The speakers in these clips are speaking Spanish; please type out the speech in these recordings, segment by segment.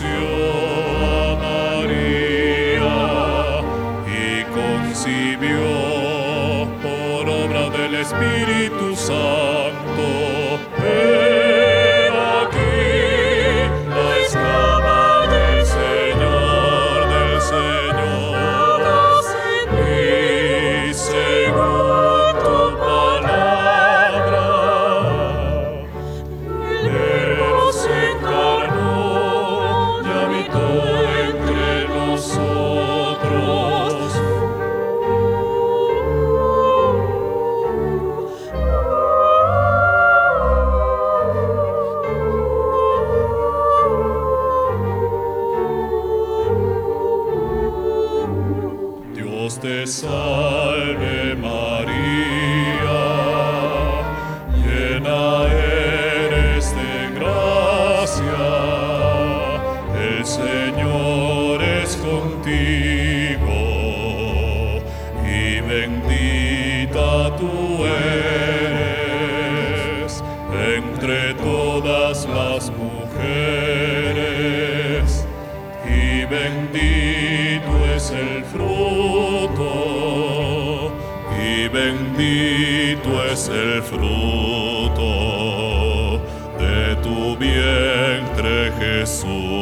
anunció María y concibió por obra del Espíritu Santo. Te salve María, llena eres de gracia, el Señor es contigo y bendita tú eres entre todas las mujeres y bendito es el fruto, bendito es el fruto de tu vientre Jesús.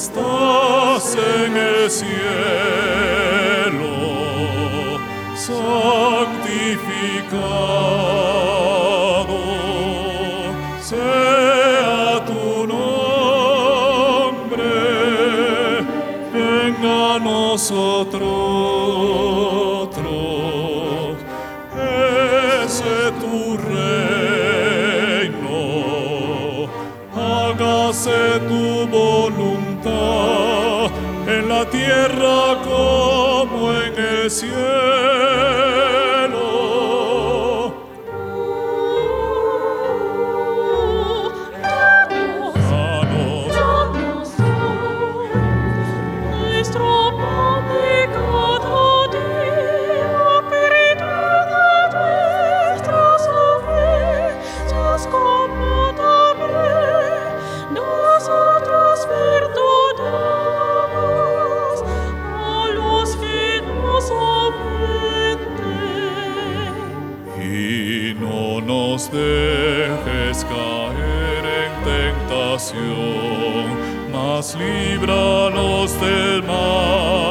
estás en el cielo, santificado sea tu nombre, venga a nosotros ese tu reino, hágase tu voluntad en la tierra como en el cielo. No nos dejes caer en tentación, mas líbranos del mal.